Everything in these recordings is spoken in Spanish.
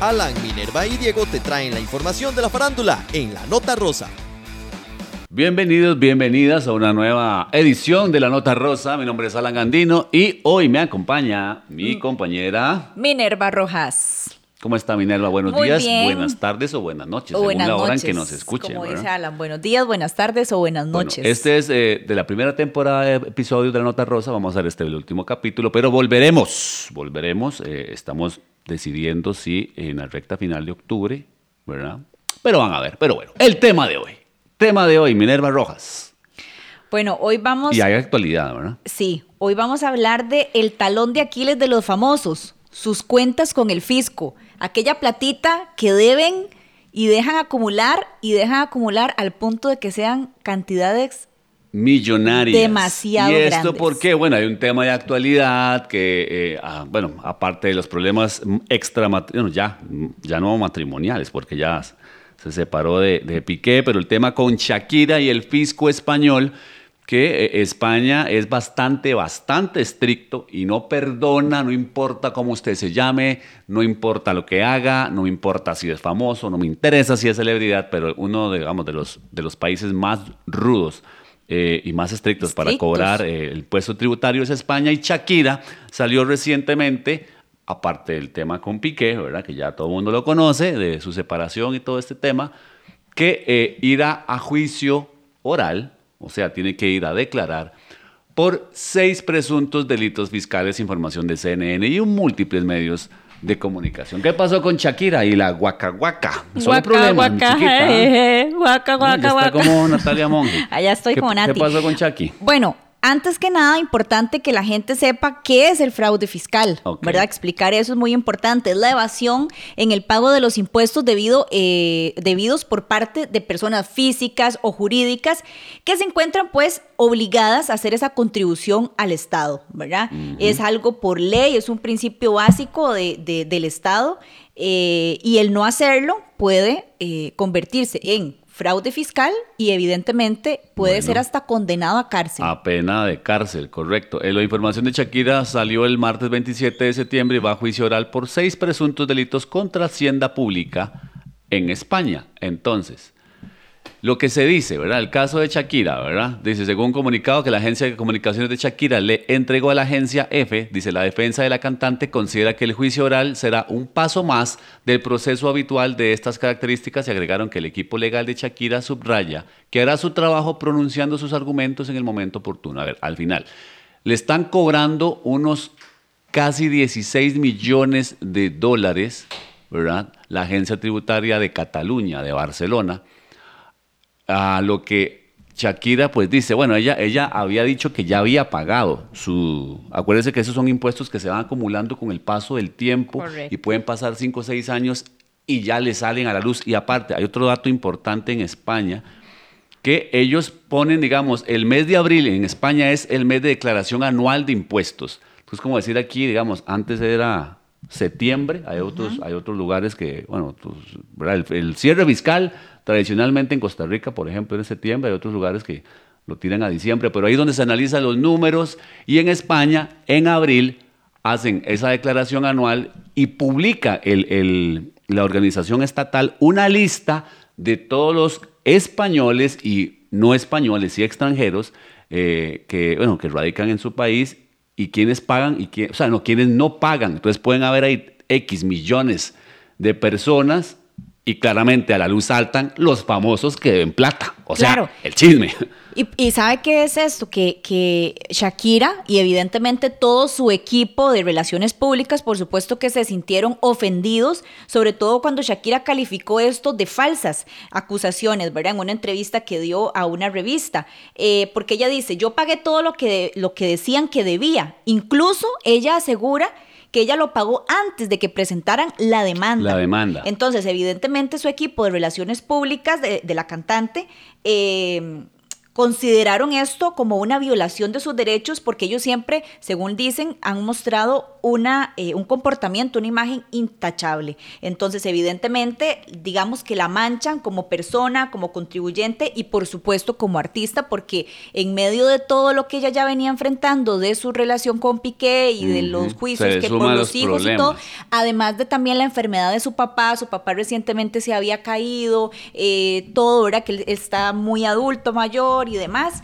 Alan, Minerva y Diego te traen la información de la farándula en la Nota Rosa. Bienvenidos, bienvenidas a una nueva edición de La Nota Rosa. Mi nombre es Alan Gandino y hoy me acompaña mi Mm. compañera. Minerva Rojas. ¿Cómo está Minerva? Buenos Muy días, bien. buenas tardes o buenas noches, O según buenas la hora noches. en que nos escuchen. Como dice Alan, buenos días, buenas tardes o buenas Bueno, noches. este es eh, de la primera temporada de episodios de La Nota Rosa. Vamos a hacer este el último capítulo, pero volveremos. Volveremos. eh, estamos decidiendo si en la recta final de octubre, ¿verdad? Pero van a ver. Pero bueno, el tema de hoy. Tema de hoy, Minerva Rojas. Bueno, hoy vamos. Y hay actualidad, ¿verdad? Sí, hoy vamos a hablar de el talón de Aquiles de los famosos, sus cuentas con el fisco, aquella platita que deben y dejan acumular y dejan acumular al punto de que sean cantidades millonarias. Demasiado ¿Y esto grandes. por qué? Bueno, hay un tema de actualidad que, eh, ah, bueno, aparte de los problemas extra, bueno, ya, ya no matrimoniales, porque ya se separó de, de Piqué, pero el tema con Shakira y el fisco español, que eh, España es bastante, bastante estricto y no perdona, no importa cómo usted se llame, no importa lo que haga, no importa si es famoso, no me interesa si es celebridad, pero uno, digamos, de los, de los países más rudos eh, y más estrictos, para cobrar eh, el puesto tributario es España y Shakira salió recientemente, aparte del tema con Piqué, ¿verdad? que ya todo el mundo lo conoce, de su separación y todo este tema, que eh, irá a juicio oral, o sea, tiene que ir a declarar por seis presuntos delitos fiscales, información de CNN y un múltiples medios de comunicación. ¿Qué pasó con Shakira y la guaca guaca? Solo Guaca, problemas, guaca, chiquita, ¿ah? jeje, guaca, Ya guaca, está guaca. como Natalia Monge. Allá estoy ¿Qué- como Nati. ¿Qué pasó con Chucky? Bueno, antes que nada, importante que la gente sepa qué es el fraude fiscal. ¿verdad? Explicar eso es muy importante. Es la evasión en el pago de los impuestos debido, eh, debidos por parte de personas físicas o jurídicas que se encuentran pues obligadas a hacer esa contribución al Estado, ¿verdad? Es algo por ley, es un principio básico de- de- del Estado eh, y el no hacerlo puede eh, convertirse en fraude fiscal y evidentemente puede Bueno. ser hasta condenado a cárcel. A pena de cárcel, correcto. Eh, la información de Shakira salió el martes 27 de septiembre y va a juicio oral por seis presuntos delitos contra Hacienda Pública en España. Entonces, lo que se dice, ¿verdad? El caso de Shakira, ¿verdad? Dice, según un comunicado que la agencia de comunicaciones de Shakira le entregó a la agencia F, dice, la defensa de la cantante considera que el juicio oral será un paso más del proceso habitual de estas características y agregaron que el equipo legal de Shakira subraya que hará su trabajo pronunciando sus argumentos en el momento oportuno. A ver, al final, le están cobrando unos casi 16 millones de dólares, ¿verdad? La agencia tributaria de Cataluña, de Barcelona, a lo que Shakira pues dice, bueno, ella, ella había dicho que ya había pagado su... Acuérdense que esos son impuestos que se van acumulando con el paso del tiempo Correcto. y pueden pasar 5 o 6 años y ya le salen a la luz. Y aparte, hay otro dato importante en España, que ellos ponen, digamos, el mes de abril en España es el mes de declaración anual de impuestos. Entonces, como decir aquí, digamos, antes era septiembre, hay otros, hay otros lugares que, bueno, pues, el cierre fiscal tradicionalmente en Costa Rica, por ejemplo, en septiembre, hay otros lugares que lo tiran a diciembre, pero ahí es donde se analizan los números y en España, en abril, hacen esa declaración anual y publica el- el- la organización estatal una lista de todos los españoles y no españoles y extranjeros eh, que, bueno, que radican en su país y quienes pagan y o sea, no, quienes no pagan. Entonces pueden haber ahí X millones de personas y claramente a la luz saltan los famosos que deben plata. O sea, el chisme. Y, y ¿sabe qué es esto? Que, que Shakira y evidentemente todo su equipo de relaciones públicas, por supuesto que se sintieron ofendidos, sobre todo cuando Shakira calificó esto de falsas acusaciones, ¿verdad? En una entrevista que dio a una revista, Eh, porque ella dice, yo pagué todo lo que, lo que decían que debía. Incluso ella asegura que ella lo pagó antes de que presentaran la demanda. La demanda. Entonces, evidentemente, su equipo de relaciones públicas de, de la cantante eh, consideraron esto como una violación de sus derechos porque ellos siempre, según dicen, han mostrado una, eh, un comportamiento, una imagen intachable. Entonces, evidentemente, digamos que la manchan como persona, como contribuyente y por supuesto como artista, porque en medio de todo lo que ella ya venía enfrentando de su relación con Piqué y de los juicios que por los, hijos y todo, además de también la enfermedad de su papá, su papá recientemente se había caído, eh, todo, era Que él está muy adulto, mayor y demás,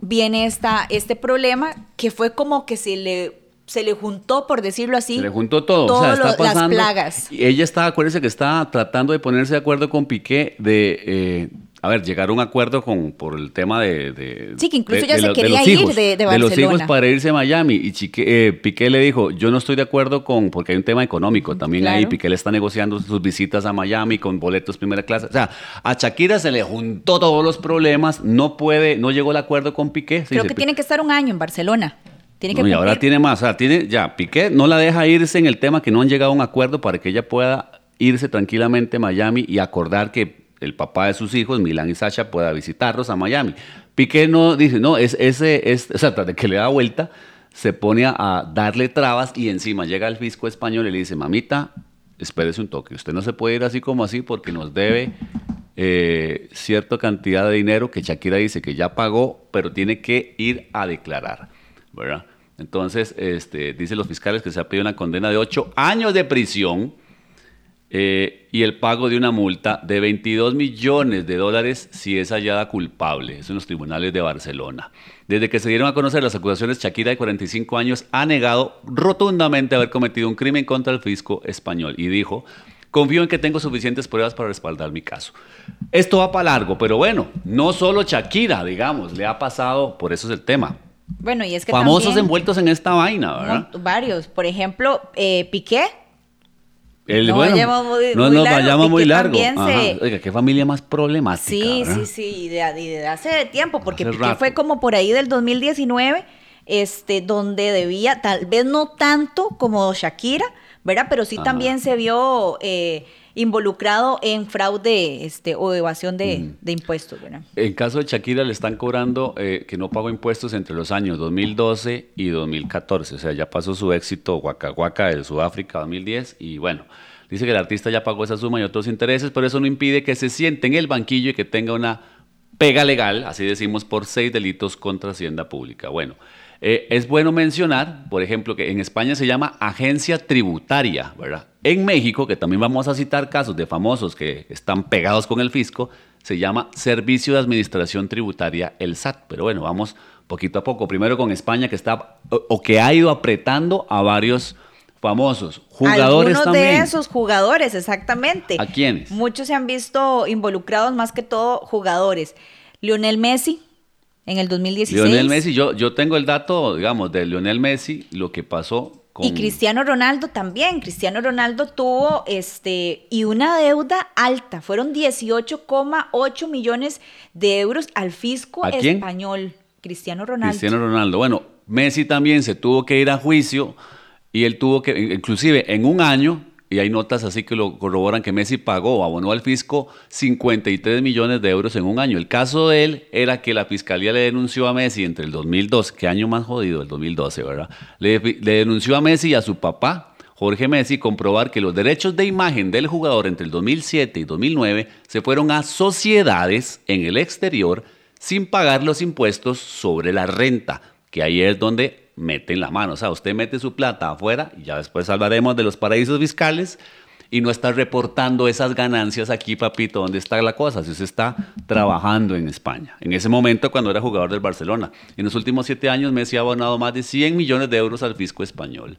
viene esta, este problema que fue como que se le se le juntó, por decirlo así. Se le juntó todo. o sea, está pasando, las plagas. Y ella está, acuérdese que está tratando de ponerse de acuerdo con Piqué de, eh, a ver, llegar a un acuerdo con por el tema de... sí, que incluso ya se quería ir de, Barcelona. De los hijos para irse a Miami. Y eh, Piqué le dijo, yo no estoy de acuerdo con, porque hay un tema económico también ahí, Piqué le está negociando sus visitas a Miami con boletos primera clase. O sea, a Shakira se le juntó todos los problemas, no puede, no llegó al acuerdo con Piqué. Creo que tiene que estar un año en Barcelona. Tiene que y ahora tiene más, o sea, tiene, ya, Piqué no la deja irse en el tema que no han llegado a un acuerdo para que ella pueda irse tranquilamente a Miami y acordar que el papá de sus hijos, Milan y Sasha, pueda visitarlos a Miami. Piqué no dice, no, es ese, es, o sea, de que le da vuelta, se pone a darle trabas y encima llega el fisco español y le dice, mamita, espérese un toque, usted no se puede ir así como así porque nos debe eh, cierta cantidad de dinero que Shakira dice que ya pagó, pero tiene que ir a declarar, ¿verdad? Entonces, este, dicen los fiscales que se ha pedido una condena de ocho años de prisión eh, y el pago de una multa de 22 millones de dólares si es hallada culpable. Eso en los tribunales de Barcelona. Desde que se dieron a conocer las acusaciones, Shakira, de 45 años, ha negado rotundamente haber cometido un crimen contra el fisco español y dijo, confío en que tengo suficientes pruebas para respaldar mi caso. Esto va para largo, pero bueno, no solo Shakira, digamos, le ha pasado, por eso es el tema, bueno, y es que famosos envueltos en esta vaina, ¿verdad? varios. Por ejemplo, eh, Piqué no, nos vayamos muy largo. Oiga, qué familia más problemática. Sí, sí, sí, de, de, hace tiempo, porque fue como por ahí del 2019, este, donde debía, tal vez no tanto como Shakira, ¿verdad? Pero sí también se vio eh, involucrado en fraude este, o evasión de, impuestos. ¿verdad? En caso de Shakira le están cobrando eh, que no pagó impuestos entre los años 2012 y 2014, o sea, ya pasó su éxito Waka Waka de Sudáfrica 2010 y bueno, dice que el artista ya pagó esa suma y otros intereses, pero eso no impide que se siente en el banquillo y que tenga una pega legal, así decimos, por seis delitos contra Hacienda Pública. Bueno, eh, es bueno mencionar, por ejemplo, que en España se llama agencia tributaria, ¿verdad? En México, que también vamos a citar casos de famosos que están pegados con el fisco, se llama Servicio de Administración Tributaria, el SAT. Pero bueno, vamos poquito a poco. Primero con España, que está o, que ha ido apretando a varios famosos. Jugadores Algunos de esos jugadores, exactamente. ¿A quiénes? Muchos se han visto involucrados, más que todo jugadores. Lionel Messi, en el 2016. Lionel Messi, yo, yo tengo el dato, digamos, de Lionel Messi, lo que pasó con... Y Cristiano Ronaldo también. Cristiano Ronaldo tuvo este y una deuda alta. Fueron 18,8 millones de euros al fisco español. Cristiano Ronaldo. Cristiano Ronaldo. Bueno, Messi también se tuvo que ir a juicio y él tuvo que, inclusive en un año, y hay notas así que lo corroboran que Messi pagó abonó al fisco 53 millones de euros en un año. El caso de él era que la fiscalía le denunció a Messi entre el 2012, qué año más jodido, el 2012, ¿verdad? Le, le denunció a Messi y a su papá, Jorge Messi, comprobar que los derechos de imagen del jugador entre el 2007 y 2009 se fueron a sociedades en el exterior sin pagar los impuestos sobre la renta, que ahí es donde meten la mano. O sea, usted mete su plata afuera y ya después hablaremos de los paraísos fiscales y no está reportando esas ganancias aquí, papito, ¿dónde está la cosa? Si usted está trabajando en España. En ese momento, cuando era jugador del Barcelona. En los últimos siete años, Messi ha abonado más de 100 millones de euros al fisco español.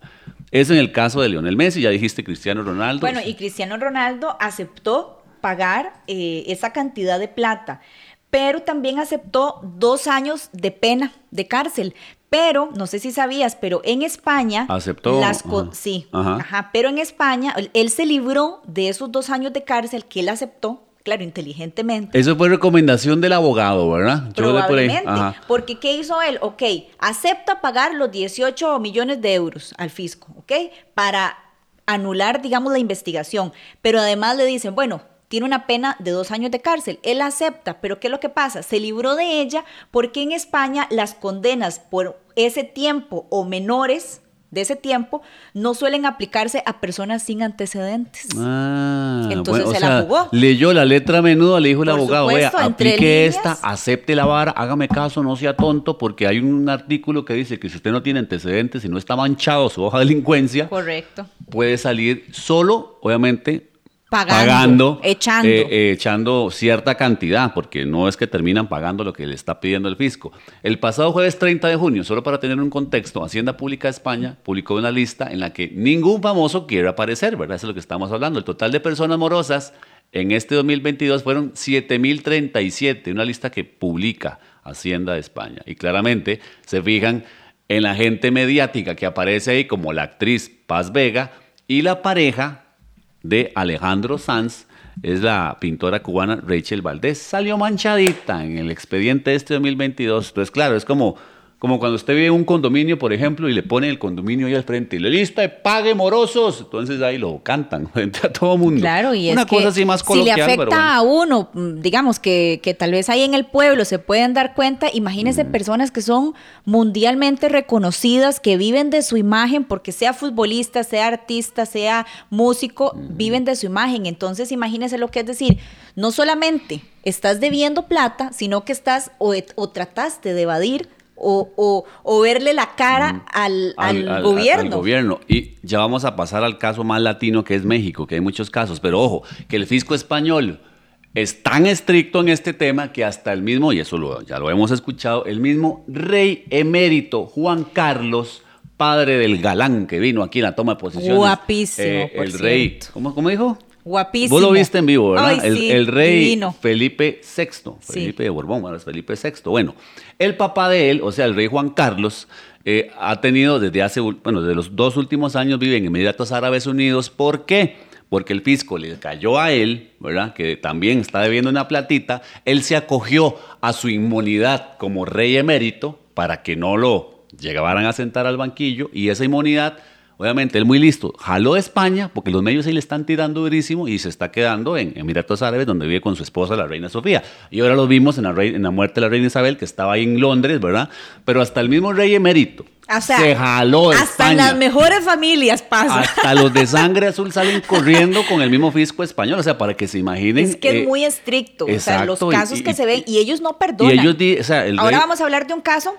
Es en el caso de Lionel Messi, ya dijiste Cristiano Ronaldo. Bueno, y Cristiano Ronaldo aceptó pagar eh, esa cantidad de plata pero también aceptó dos años de pena de cárcel. Pero, no sé si sabías, pero en España... Aceptó. Las sí, ajá. Pero en España, él se libró de esos dos años de cárcel que él aceptó, claro, inteligentemente. Eso fue recomendación del abogado, ¿verdad? Probablemente. Porque ¿qué hizo él? Ok, acepta pagar los 18 millones de euros al fisco, ¿ok? Para anular, digamos, la investigación. Pero además le dicen, bueno, tiene una pena de dos años de cárcel. Él acepta, pero ¿qué es lo que pasa? Se libró de ella porque en España las condenas por ese tiempo o menores de ese tiempo no suelen aplicarse a personas sin antecedentes. Ah, Entonces bueno, o se la jugó. Leyó la letra a menudo, le dijo el Por abogado, vea, supuesto, entre aplique esta, acepte la vara, hágame caso, no sea tonto, porque hay un artículo que dice que si usted no tiene antecedentes y no está manchado su hoja de delincuencia, Correcto. puede salir solo, obviamente, Pagando, echando. eh, eh, echando cierta cantidad, porque no es que terminan pagando lo que le está pidiendo el fisco. El pasado jueves 30 de junio, solo para tener un contexto, Hacienda Pública de España publicó una lista en la que ningún famoso quiere aparecer, ¿verdad? Eso es lo que estamos hablando. El total de personas morosas en este 2022 fueron 7.037, una lista que publica Hacienda de España. Y claramente se fijan en la gente mediática que aparece ahí, como la actriz Paz Vega y la pareja de Alejandro Sanz, es la pintora cubana Rachel Valdés. Salió manchadita en el expediente este 2022. Entonces, claro, es como, como cuando usted vive en un condominio, por ejemplo, y le pone el condominio ahí al frente y le lista de pague morosos. Entonces ahí lo cantan frente a todo mundo. Claro, y Una es cosa que así más si coloquial, le afecta bueno. a uno, mm, digamos que, que tal vez ahí en el pueblo se pueden dar cuenta, imagínense Mm. personas que son mundialmente reconocidas, que viven de su imagen, porque sea futbolista, sea artista, sea músico, Mm. viven de su imagen. Entonces imagínense lo que es decir, no solamente estás debiendo plata, sino que estás o, o trataste de evadir o, o- o verle la cara al, al gobierno. al gobierno. Y ya vamos a pasar al caso más latino que es México, que hay muchos casos. Pero ojo, que el fisco español es tan estricto en este tema que hasta el mismo, y eso lo- ya lo hemos escuchado, el mismo rey emérito Juan Carlos, padre del galán que vino aquí en la toma de posiciones. eh, Guapísimo, por el rey. ¿cómo, cómo dijo? Guapísimo. Vos lo viste en vivo, ¿verdad? Ay, el, sí, el rey divino. Felipe VI, Sí. Felipe de Borbón, ahora es Felipe VI. Bueno, el papá de él, o sea, el rey Juan Carlos, eh, ha tenido desde hace, bueno, desde los dos últimos años vive en Emiratos Árabes Unidos. ¿Por qué? Porque el fisco le cayó a él, ¿verdad? Que también está debiendo una platita. Él se acogió a su inmunidad como rey emérito para que no lo llegaran a sentar al banquillo y esa inmunidad Obviamente, él muy listo. Jaló de España, porque los medios ahí le están tirando durísimo y se está quedando en Emiratos Árabes, donde vive con su esposa, la reina Sofía. Y ahora lo vimos en la, rey- en la muerte de la reina Isabel, que estaba ahí en Londres, ¿verdad? Pero hasta el mismo rey emérito O sea, se jaló de hasta España. las mejores familias pasa. Hasta los de sangre azul salen corriendo con el mismo fisco español. O sea, para que se imaginen. Es que eh, es muy estricto. o sea, los exacto, y- casos y- que se ven y ellos no Y perdonan. ellos, di- o sea, el Ahora rey- vamos a hablar de un caso,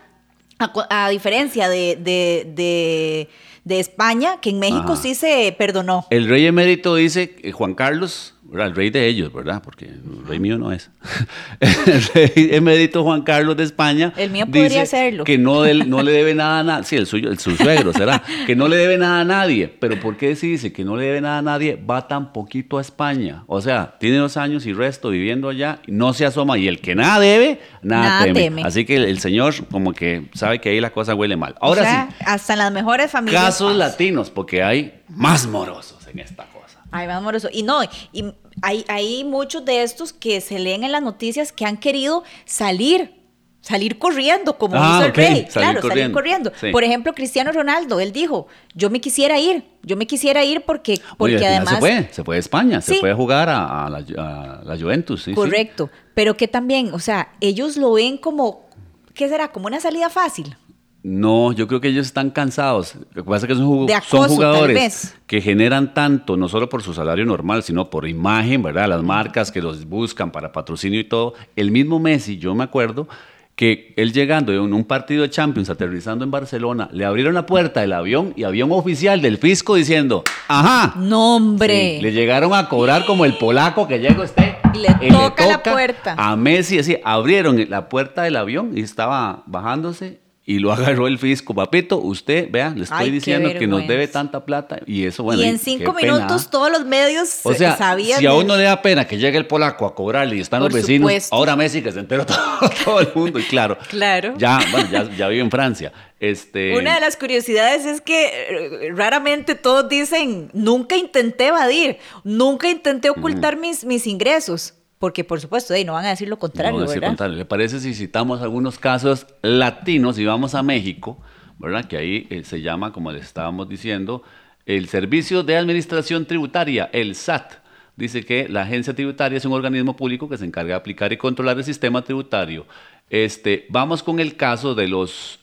a, a diferencia de, de, de, de España, que en México Ajá. sí se perdonó. El rey emérito dice, eh, Juan Carlos. El rey de ellos, ¿verdad? Porque el rey mío no es. el rey emérito Juan Carlos de España. El mío podría serlo. Que no, del- no le debe nada a nadie. Sí, el suyo, el su suegro será. Que no le debe nada a nadie. Pero ¿por qué si dice que no le debe nada a nadie? Va tan poquito a España. O sea, tiene dos años y resto viviendo allá, no se asoma. Y el que nada debe, nada, Nada teme. teme. Así que el, el señor como que sabe que ahí la cosa huele mal. Ahora O sea, sí, Hasta en las mejores familias. casos latinos, porque hay más morosos en esta. Ay, más amoroso. Y no, y hay, hay muchos de estos que se leen en las noticias que han querido salir, salir corriendo, como Ah, hizo el rey. salir claro, salir corriendo. Sí. Por ejemplo, Cristiano Ronaldo, él dijo, yo me quisiera ir, yo me quisiera ir porque, porque además... se fue, se fue a España, se fue a jugar a, a la, a la Juventus. sí. Correcto. Pero que también, o sea, ellos lo ven como, ¿qué será? Como una salida fácil. No, yo creo que ellos están cansados. Lo que pasa es que son, jug- son jugadores que generan tanto, no solo por su salario normal, sino por imagen, ¿verdad? Las marcas que los buscan para patrocinio y todo. El mismo Messi, yo me acuerdo que él llegando en un partido de Champions, aterrizando en Barcelona, le abrieron la puerta del avión y había un oficial del fisco diciendo, ajá, No, hombre. Sí, le llegaron a cobrar como el polaco que llega usted. Y le toca la puerta. A Messi, así, abrieron la puerta del avión y estaba bajándose y lo agarró el fisco. Papito, usted, vea, le estoy Ay, diciendo que nos debe tanta plata y eso, bueno. y en cinco minutos ¿ah? todos los medios O sea, sabían. si a uno le da pena que llegue el polaco a cobrarle y están Por los vecinos, supuesto. ahora Messi que se enteró todo, todo el mundo y claro. Claro. Ya, bueno, ya, ya vive en Francia. Este, Una de las curiosidades es que eh, raramente todos dicen, nunca intenté evadir, nunca intenté ocultar mis, mis ingresos, porque por supuesto, eh, no van a decir lo contrario, No, es decir, ¿verdad? contrario. ¿Le parece si citamos algunos casos latinos y vamos a México, ¿verdad? Que ahí eh, se llama, como les estábamos diciendo, el Servicio de Administración Tributaria, el SAT, dice que la agencia tributaria es un organismo público que se encarga de aplicar y controlar el sistema tributario. Este, vamos con el caso de los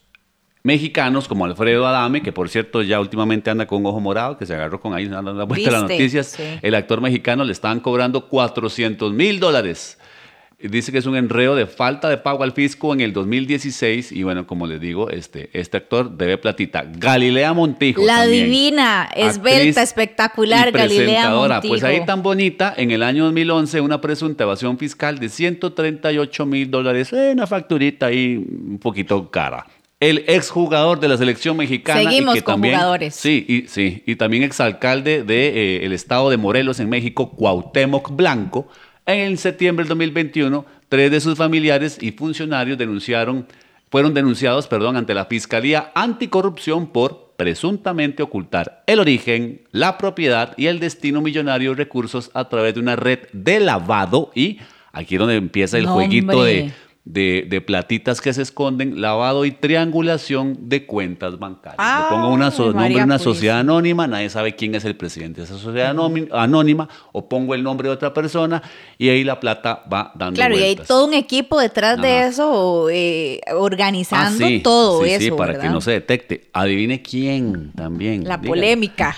mexicanos como Alfredo Adame, que por cierto ya últimamente anda con un ojo morado, que se agarró con ahí dando la vuelta a las noticias. Sí. El actor mexicano le estaban cobrando 400 mil dólares. Dice que es un enredo de falta de pago al fisco en el 2016 y bueno, como les digo, este, este actor debe platita. Galilea Montijo. La también. divina, esbelta, espectacular, y Galilea. Montijo. Pues ahí tan bonita, en el año 2011, una presunta evasión fiscal de 138 mil dólares, eh, una facturita ahí un poquito cara. El exjugador de la selección mexicana. y Seguimos que con también, jugadores. Sí, y, sí, y también exalcalde del de, eh, el estado de Morelos en México, Cuauhtémoc Blanco. En septiembre del 2021, tres de sus familiares y funcionarios denunciaron, fueron denunciados perdón, ante la Fiscalía Anticorrupción por presuntamente ocultar el origen, la propiedad y el destino millonario de recursos a través de una red de lavado y aquí es donde empieza el No, jueguito hombre. de, de, de platitas que se esconden, lavado y triangulación de cuentas bancarias. Le pongo una so- nombre de una sociedad anónima, nadie sabe quién es el presidente de esa sociedad anónima, o pongo el nombre de otra persona y ahí la plata va dando Claro, y hay todo un equipo detrás de eso, eh, organizando Ah, sí, todo sí, eso. sí, para que no se detecte. Adivine quién también. La polémica.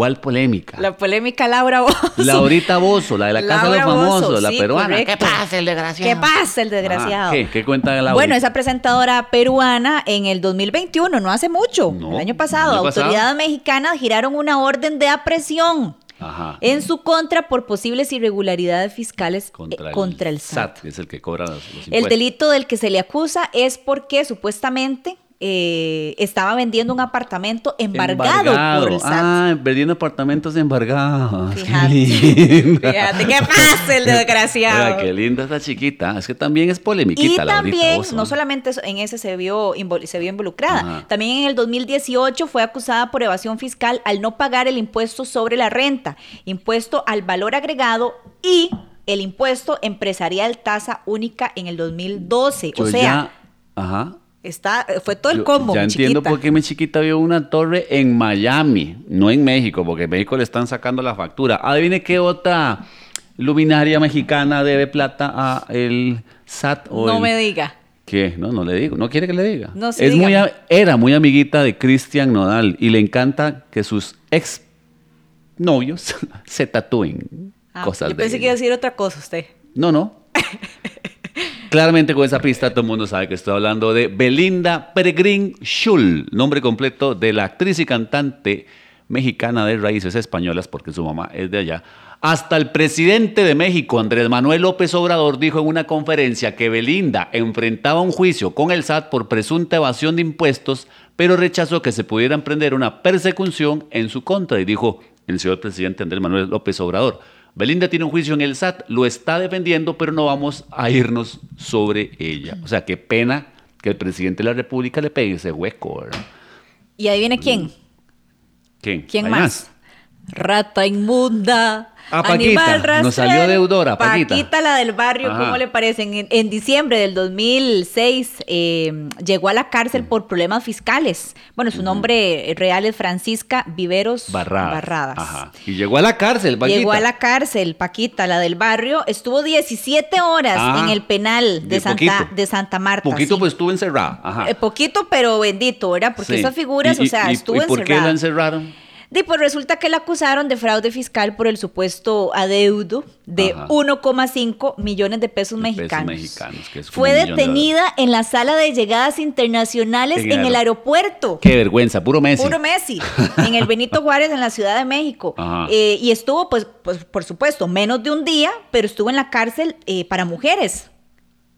¿Cuál polémica? La polémica Laura Bozo. Laurita Bozo, la de la Casa de los Famosos, la sí, peruana. correcto. ¿Qué pasa, el desgraciado? ¿Qué pasa, el desgraciado? Ajá, ¿Qué? ¿Qué cuenta de Laura? Bueno, esa presentadora peruana en el 2021, no hace mucho, No, el año pasado, el autoridades mexicanas giraron una orden de aprehensión Ajá. en su contra por posibles irregularidades fiscales eh, contra, el, SAT. que es el que cobra los, los El delito del que se le acusa es porque supuestamente eh, estaba vendiendo un apartamento embargado, por el SAT. Ah, vendiendo apartamentos embargados. Qué Fíjate. lindo. Fíjate, ¿qué pasa el desgraciado? Oiga, qué linda esta chiquita. Es que también es polemiquita Y Laurita también, no solamente en ese se vio, invol- se vio involucrada, Ajá. también en el 2018 fue acusada por evasión fiscal al no pagar el impuesto sobre la renta, impuesto al valor agregado y el impuesto empresarial tasa única en el 2012. Yo o sea, ya- ajá. Está, fue todo el Yo combo. Ya mi entiendo chiquita. por qué mi chiquita vio una torre en Miami, no en México, porque en México le están sacando la factura. Adivine qué otra luminaria mexicana debe plata a el SAT o No el- me diga. ¿Qué? No, no le digo. ¿No quiere que le diga? No, sí, es muy, a- era muy amiguita de Cristian Nodal y le encanta que sus ex novios se tatúen Ah, cosas yo de pensé que ella. iba a decir otra cosa usted. No, no. Claramente con esa pista todo el mundo sabe que estoy hablando de Belinda Peregrín Schul, nombre completo de la actriz y cantante mexicana de raíces españolas, porque su mamá es de allá. Hasta el presidente de México, Andrés Manuel López Obrador, dijo en una conferencia que Belinda enfrentaba un juicio con el SAT por presunta evasión de impuestos, pero rechazó que se pudiera emprender una persecución en su contra y dijo el señor presidente Andrés Manuel López Obrador. Belinda tiene un juicio en el SAT, lo está defendiendo, pero no vamos a irnos sobre ella. O sea, qué pena que el presidente de la República le pegue ese hueco. ¿verdad? Y ahí viene quién. ¿Quién? ¿Quién ¿Hay más? Rata inmunda. Ah, Paquita. animal Nos salió deudora, Paquita. Paquita, la del barrio, Ajá. ¿cómo le parecen? En, en diciembre del 2006 eh, llegó a la cárcel por problemas fiscales. Bueno, su nombre real es Francisca Viveros Barradas. Barradas. Ajá. Y llegó a la cárcel, Paquita. Llegó a la cárcel, Paquita, la del barrio. Estuvo 17 horas Ah, en el penal de, de Santa, de Santa Marta. Poquito, sí. pues estuvo encerrada. Ajá. Eh, poquito, pero bendito, ¿verdad? Porque Sí. esas figuras, Y- o sea, y- estuvo ¿Y por qué la encerraron? Y pues resulta que la acusaron de fraude fiscal por el supuesto adeudo de Ajá. 1,5 millones de pesos De pesos mexicanos. mexicanos, que es Fue de detenida en la sala de llegadas internacionales En en, el aeropuerto. Qué vergüenza, puro Messi. Puro Messi, en el Benito Juárez, en la Ciudad de México. Eh, y estuvo, pues, pues, por supuesto, menos de un día, pero estuvo en la cárcel eh, para mujeres.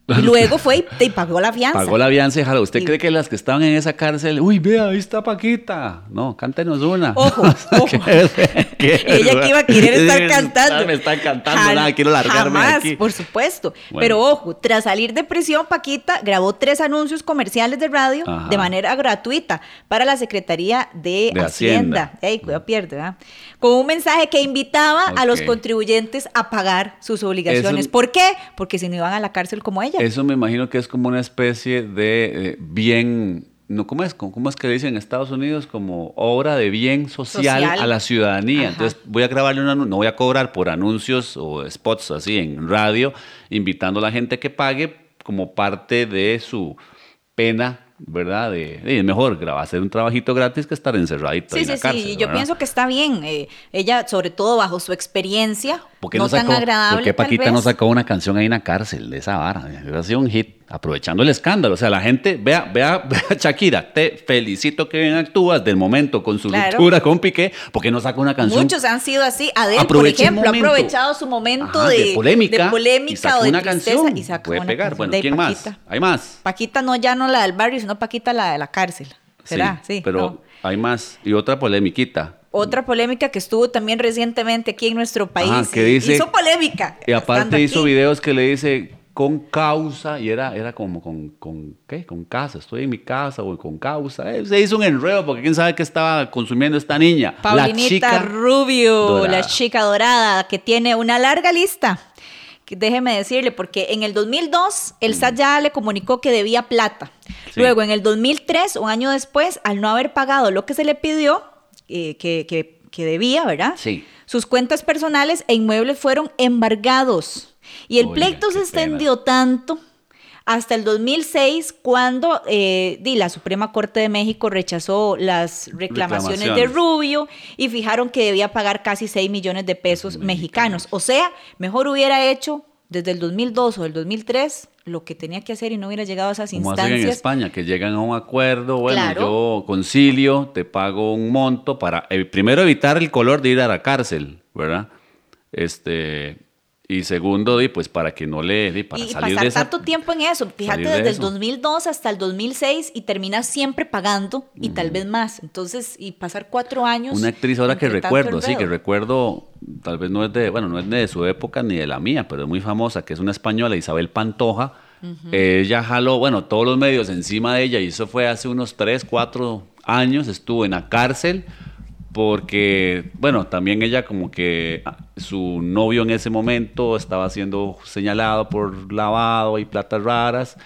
Y luego fue y, y pagó la fianza. Pagó la fianza y jala. ¿Usted Y- cree que las que estaban en esa cárcel, uy, vea, ahí está Paquita? No, cántenos una. Ojo, ojo. Qué Ella que iba a querer estar cantando. Me están cantando, Jal- nada, quiero largarme jamás, aquí. por supuesto. Bueno. Pero ojo, tras salir de prisión, Paquita grabó tres anuncios comerciales de radio Ajá. de manera gratuita para la Secretaría de, De Hacienda. Hacienda. Ey, cuidado, pierde, ¿verdad? Con un mensaje que invitaba a los contribuyentes a pagar sus obligaciones. Eso- ¿Por qué? Porque si no iban a la cárcel como ella. Eso me imagino que es como una especie de eh, bien no, ¿cómo es? ¿Cómo es que le dicen en Estados Unidos? Como obra de bien social, Social. a la ciudadanía. Ajá. Entonces voy a grabarle un anuncio, no voy a cobrar por anuncios o spots así en radio, invitando a la gente que pague como parte de su pena, ¿verdad? De, de- es mejor grabar, hacer un trabajito gratis que estar encerradito ahí Sí, en sí, la cárcel. sí, yo ¿verdad? pienso que está bien. eh, ella, sobre todo bajo su experiencia, ¿Por qué no, no, tan sacó, agradable. ¿Por qué Paquita no sacó una canción ahí en la cárcel de esa vara? Hubiera sido un hit, aprovechando el escándalo. O sea, la gente, vea, vea, vea Shakira, te felicito que bien actúas del momento con su Claro. ruptura con Piqué, ¿por qué no saca una canción? Muchos han sido así. Adele, por ejemplo, ha aprovechado su momento Ajá, de, polémica, de polémica y saca o de una tristeza canción, y saca puede una pegar. canción. Bueno, De ¿quién más? Paquita. Hay más. Paquita no ya no la del barrio, sino Paquita la de la cárcel. ¿Será? Sí. pero no. hay más. Y otra polemiquita. Otra polémica que estuvo también recientemente aquí en nuestro país. Ajá, que dice- hizo polémica. Y aparte hizo aquí. videos que le dice con causa y era, era como con, con, ¿qué? Con casa, estoy en mi casa o con causa. Eh, se hizo un enredo porque quién sabe qué estaba consumiendo esta niña. Paulinita la chica Rubio, dorada. la chica dorada, que tiene una larga lista. Déjeme decirle, porque en el 2002 el SAT ya le comunicó que debía plata. Sí. Luego, en el 2003, un año después, al no haber pagado lo que se le pidió, eh, que, que- que debía, ¿verdad? Sí. Sus cuentas personales e inmuebles fueron embargados. Y el Oiga, pleito se pena. extendió tanto hasta el 2006 cuando eh, la Suprema Corte de México rechazó las reclamaciones, de. Rubio y fijaron que debía pagar casi 6 millones de pesos mexicanos. O sea, mejor hubiera hecho desde el 2002 o el 2003 lo que tenía que hacer y no hubiera llegado a esas Como hacen en instancias. España, que llegan a un acuerdo, bueno, Claro. yo concilio, te pago un monto para, eh, primero, evitar el color de ir a la cárcel, ¿verdad? Este, y segundo, pues para que no le, di, para y, salir pasar de esa- tanto tiempo en eso, fíjate salir de desde el eso. 2002 hasta el 2006 y terminas siempre pagando y tal vez más. Entonces, y pasar cuatro años. Una actriz ahora que recuerdo, sí, que recuerdo, tal vez no es de, bueno, no es de su época ni de la mía, pero es muy famosa, que es una española, Isabel Pantoja. Ella jaló, bueno, todos los medios encima de ella, y eso fue hace unos 3, 4 años, estuvo en la cárcel, porque, bueno, también ella como que ah, su novio en ese momento estaba siendo señalado por lavado y platas raras,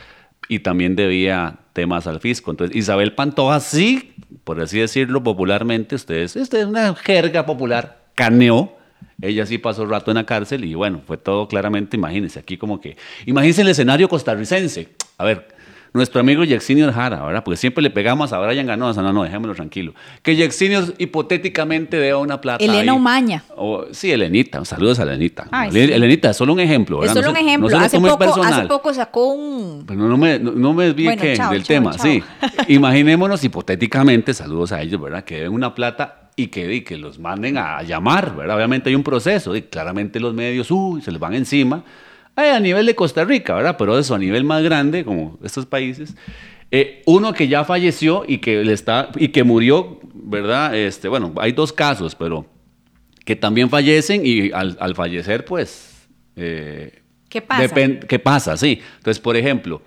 y también debía temas al fisco. Entonces, Isabel Pantoja sí, por así decirlo popularmente, ustedes, esta es una jerga popular, caneó. Ella sí pasó rato en la cárcel y bueno, fue todo claramente, imagínense, aquí como que, imagínense el escenario costarricense. A ver, nuestro amigo Yexinio Jara, ¿verdad? Porque siempre le pegamos a Brian Ganosa, no, no, dejémoslo tranquilo. Que Yexinio hipotéticamente deba una plata. Elena ahí. Umaña. O- sí, Elenita, saludos a Elenita. Ay, sí. Elenita, es solo un ejemplo, Es ¿verdad? solo No un se- ejemplo. no hace, poco, personal. hace poco sacó un. Pero no me, no, me desvíe Bueno, del chao, tema, chao. sí. Imaginémonos hipotéticamente, saludos a ellos, ¿verdad? Que den una plata y que, y que los manden a llamar, ¿verdad? Obviamente hay un proceso y claramente los medios, uy, se les van encima. Ay, a nivel de Costa Rica, ¿verdad? Pero eso a nivel más grande, como estos países. Eh, uno que ya falleció y que, le está, y que murió, ¿verdad? Este, bueno, hay dos casos, pero que también fallecen y al, al fallecer, pues... eh, ¿Qué pasa? ¿Qué pasa? Sí. Entonces, por ejemplo,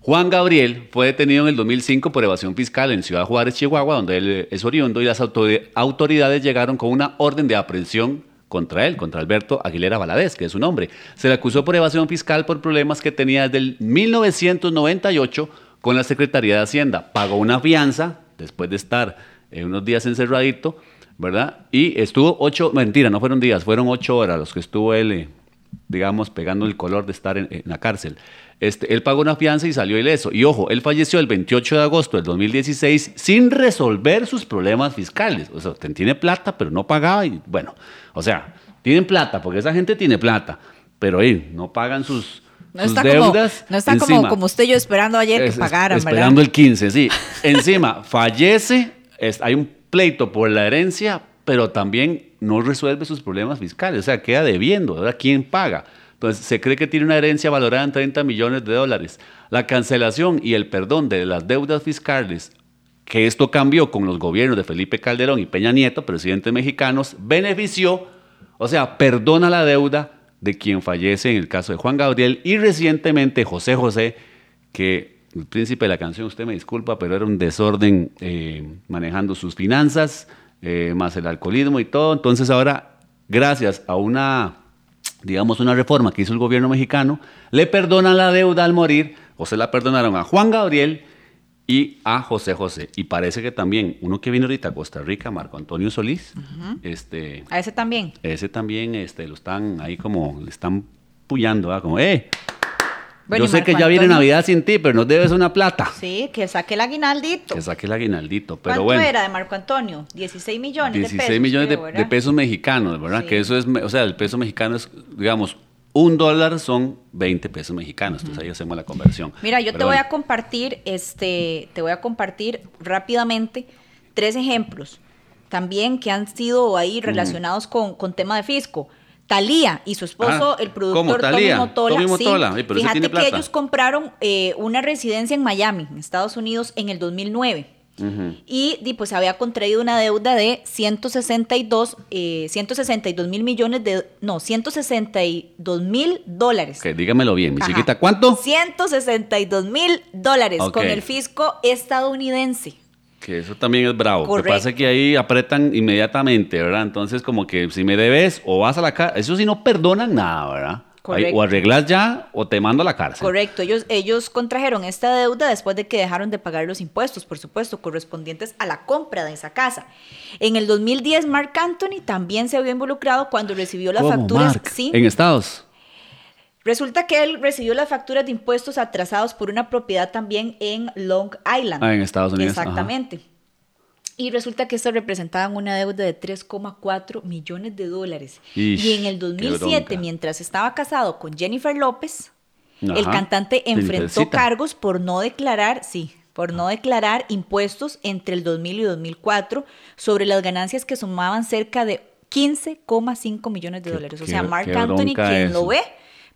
Juan Gabriel fue detenido en el 2005 por evasión fiscal en Ciudad Juárez, Chihuahua, donde él eh, es oriundo, y las autori- autoridades llegaron con una orden de aprehensión contra él, contra Alberto Aguilera Valadez, que es su nombre. Se le acusó por evasión fiscal por problemas que tenía desde el 1998 con la Secretaría de Hacienda. Pagó una fianza después de estar eh, unos días encerradito, ¿verdad? Y estuvo ocho, mentira, no fueron días, fueron ocho horas los que estuvo él, eh, digamos, pegando el color de estar en la cárcel. Este, él pagó una fianza y salió ileso. Y ojo, él falleció el 28 de agosto del 2016 sin resolver sus problemas fiscales. O sea, tiene plata, pero no pagaba. Y bueno, o sea, tienen plata, porque esa gente tiene plata, pero ahí no pagan sus, No sus está, como, deudas. no está como, encima. como usted y yo esperando ayer Es- que pagaran, Esperando ¿verdad? el 15, sí. Encima, fallece, es- hay un pleito por la herencia, pero también no resuelve sus problemas fiscales, o sea, queda debiendo, ¿verdad? ¿Quién paga? Entonces, se cree que tiene una herencia valorada en 30 millones de dólares. La cancelación y el perdón de las deudas fiscales, que esto cambió con los gobiernos de Felipe Calderón y Peña Nieto, presidentes mexicanos, benefició, o sea, perdona la deuda de quien fallece en el caso de Juan Gabriel y recientemente José José, que el príncipe de la canción, usted me disculpa, pero era un desorden eh, manejando sus finanzas, eh, más el alcoholismo y todo. Entonces ahora, gracias a una, digamos, una reforma que hizo el gobierno mexicano, le perdonan la deuda al morir, o se la perdonaron a Juan Gabriel y a José José. Y parece que también uno que vino ahorita a Costa Rica, Marco Antonio Solís, este, A ese también. ese también este, lo están ahí como, le están puyando, ¿verdad? como, eh, Bueno, yo sé que ya viene Antonio- Navidad sin ti, pero nos debes una plata. Sí, que saque el aguinaldito. Que saque el aguinaldito, pero ¿Cuánto bueno. era de Marco Antonio? 16 millones de 16 pesos. millones de, de pesos mexicanos, ¿verdad? Sí. Que eso es, o sea, el peso mexicano es, digamos, un dólar son 20 pesos mexicanos. Entonces ahí hacemos la conversión. Mira, yo Pero te voy bueno. a compartir, este, te voy a compartir rápidamente tres ejemplos también que han sido ahí relacionados con, con tema de fisco. Talía y su esposo, Ah, el productor Tommy Motola. Tommy sí. Motola, ay, pero ese Fíjate que plata. ellos compraron eh, una residencia en Miami, en Estados Unidos, en el 2009. Ujú. Y, di, pues había contraído una deuda de 162, eh, 162 mil millones de, no, 162 mil dólares. Ok, dígamelo bien, mi Ajá. chiquita, ¿cuánto? 162 mil dólares con el fisco estadounidense. Que eso también es bravo. Lo que pasa es que ahí apretan inmediatamente, ¿verdad? Entonces, como que si me debes o vas a la cárcel, eso sí no perdonan nada, ¿verdad? Ahí, o arreglas ya o te mando a la cárcel. Correcto, ellos, ellos contrajeron esta deuda después de que dejaron de pagar los impuestos, por supuesto, correspondientes a la compra de esa casa. En el 2010, Mark Anthony también se había involucrado cuando recibió las ¿Cómo, facturas. Mark? Sí, En Estados. Resulta que él recibió las facturas de impuestos atrasados por una propiedad también en Long Island. Ah, en Estados Unidos, ajá. Exactamente. Y resulta que esto representaba una deuda de 3,4 millones de dólares. Ish, y en el qué 2007, bronca. mientras estaba casado con Jennifer López, el cantante enfrentó cargos por no declarar, sí, por no declarar impuestos entre el 2000 y 2004 sobre las ganancias que sumaban cerca de 15,5 millones de dólares. O sea, Mark Anthony, quien eso. lo ve,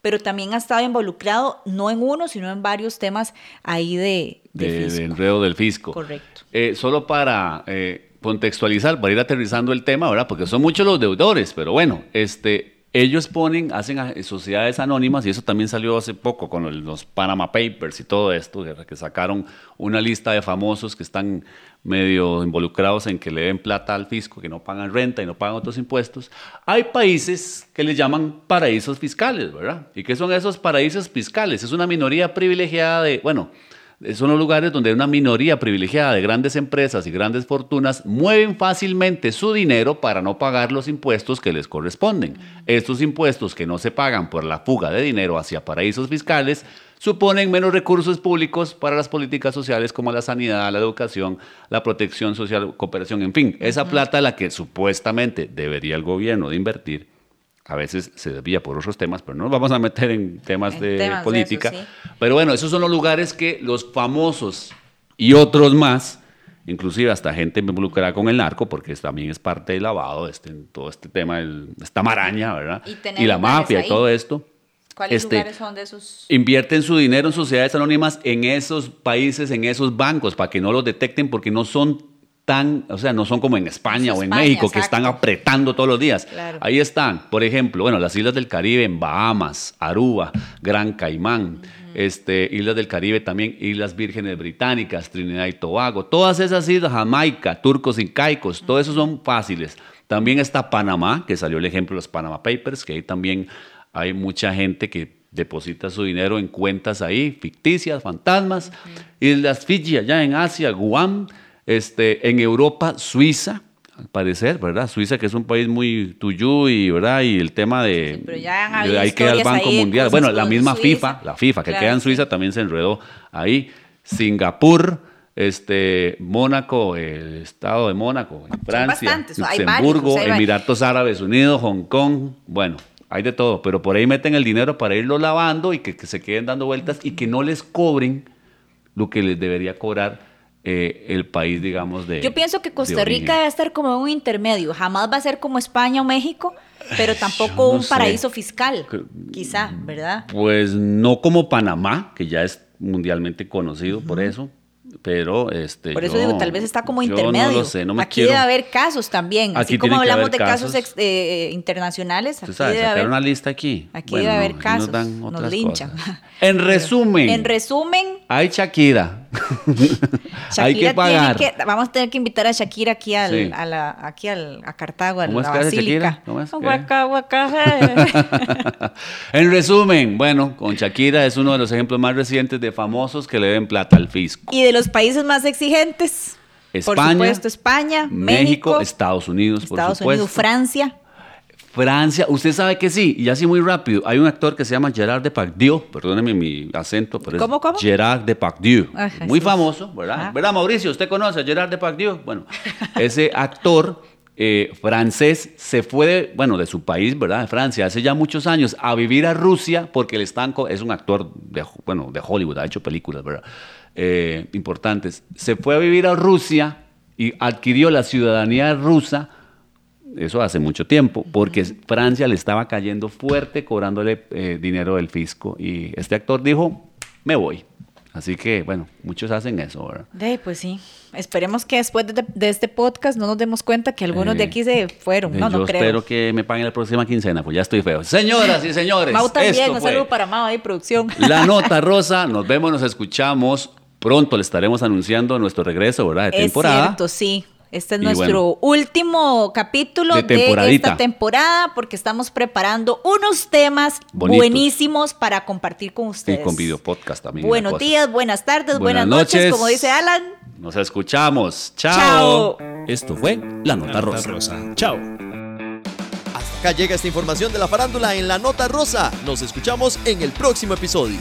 pero también ha estado involucrado no en uno, sino en varios temas ahí de, de de, enredo del fisco. Correcto. Eh, solo para eh, contextualizar, para ir aterrizando el tema, ¿verdad? Porque son muchos los deudores, pero bueno, este, ellos ponen, hacen sociedades anónimas y eso también salió hace poco con los Panama Papers y todo esto, que, sacaron una lista de famosos que están medio involucrados en que le den plata al fisco, que no pagan renta y no pagan otros impuestos. Hay países que les llaman paraísos fiscales, ¿verdad? ¿Y qué son esos paraísos fiscales? Es una minoría privilegiada de, bueno, son los lugares donde una minoría privilegiada de grandes empresas y grandes fortunas mueven fácilmente su dinero para no pagar los impuestos que les corresponden. Estos impuestos que no se pagan por la fuga de dinero hacia paraísos fiscales suponen menos recursos públicos para las políticas sociales como la sanidad, la educación, la protección social, cooperación, en fin, esa plata la que supuestamente debería el gobierno de invertir a veces se desvía por otros temas, pero no nos vamos a meter en temas En de temas de política. eso, sí. Pero bueno, esos son los lugares que los famosos y otros más, inclusive hasta gente involucrada con el narco, porque también es parte del lavado, este, todo este tema, el- esta maraña, ¿verdad? Y tener la mafia ahí. y todo esto. ¿Cuáles este, lugares son de esos? Invierten su dinero en sociedades anónimas en esos países, en esos bancos, para que no los detecten, porque no son tan, o sea, no son como en España o en España, México, que están apretando todos los días. Claro. Ahí están, por ejemplo, bueno, las islas del Caribe en Bahamas, Aruba, Gran Caimán, este, islas del Caribe también, Islas Vírgenes Británicas, Trinidad y Tobago, todas esas islas, Jamaica, Turcos y Caicos, todo eso son fáciles. También está Panamá, que salió el ejemplo de los Panama Papers, que ahí también hay mucha gente que deposita su dinero en cuentas ahí, ficticias, fantasmas. Islas Fiji, allá en Asia, Guam, este, en Europa, Suiza, al parecer, ¿verdad? Suiza, que es un país muy tuyú y, ¿verdad? Y el tema de... Sí, pero ya han de ahí queda el Banco ahí Mundial. cosas Bueno, la misma Suiza. FIFA, la FIFA, que Claro, queda en. Suiza, también se enredó ahí. Singapur, este, Mónaco, el estado de Mónaco, en Francia, Luxemburgo, varios. Emiratos Árabes Unidos, Hong Kong, bueno, hay de todo, pero por ahí meten el dinero para irlo lavando y que, que se queden dando vueltas y que no les cobren lo que les debería cobrar eh, el país, digamos, de Yo pienso que de Costa origen. Rica debe estar como un intermedio. Jamás va a ser como España o México, pero tampoco no un sé. paraíso fiscal. Que- Quizá, ¿verdad? Pues no como Panamá, que ya es mundialmente conocido por eso, pero este. Por eso yo- digo, tal vez está como intermedio. No lo sé, no me aquí quiero. debe haber casos también. Aquí Así como hablamos de casos, casos. ex- eh, internacionales, aquí Usted sabe, debe haber. una lista aquí. aquí Bueno, debe haber no, casos, Nos, dan nos otras linchan. cosas. En resumen, En resumen, hay Shakira. Hay que pagar. que- vamos a tener que invitar a Shakira aquí al, Sí. a la, aquí al, a Cartago, a ¿Cómo la es basílica. ¿Cómo es je. en resumen, bueno, con Shakira es uno de los ejemplos más recientes de famosos que le den plata al fisco. y de los países más exigentes. por España, supuesto, España, México, México, Estados Unidos, por Estados supuesto. Unidos, Francia. Francia, usted sabe que sí, y así muy rápido. Hay un actor que se llama Gerard Depardieu, perdóneme mi acento, pero es ¿Cómo, cómo? Gerard Depardieu, Ajá, muy sí. famoso, ¿verdad? Ah. ¿Verdad, Mauricio? ¿Usted conoce a Gerard Depardieu? Bueno, ese actor eh, francés se fue, de, bueno, de su país, ¿verdad? De Francia, hace ya muchos años, a vivir a Rusia, porque el estanco es un actor de, bueno, de Hollywood, ha hecho películas, ¿verdad? Eh, importantes. Se fue a vivir a Rusia y adquirió la ciudadanía rusa eso hace mucho tiempo, porque Francia le estaba cayendo fuerte cobrándole eh, dinero del fisco y este actor dijo, me voy. Así que, bueno, muchos hacen eso, ¿verdad? De, pues sí. Esperemos que después de, de este podcast no nos demos cuenta que algunos de Eh, aquí se fueron. Eh, No, Yo no creo. espero que me paguen la próxima quincena, pues ya estoy feo. Señoras y señores, Mau también, esto un saludo para Mau ahí, producción. La Nota Rosa. Nos vemos, nos escuchamos. Pronto le estaremos anunciando nuestro regreso, ¿verdad? De Es temporada. cierto, sí. Este es nuestro último capítulo de, esta temporada porque estamos preparando unos temas buenísimos para compartir con ustedes. Y con videopodcast también. Buenos días, buenas tardes, buenas, buenas noches, como dice Alan. Nos escuchamos. Chao. Esto fue La Nota, Rosa. Rosa. Chao. Hasta acá llega esta información de la farándula en La Nota Rosa. Nos escuchamos en el próximo episodio.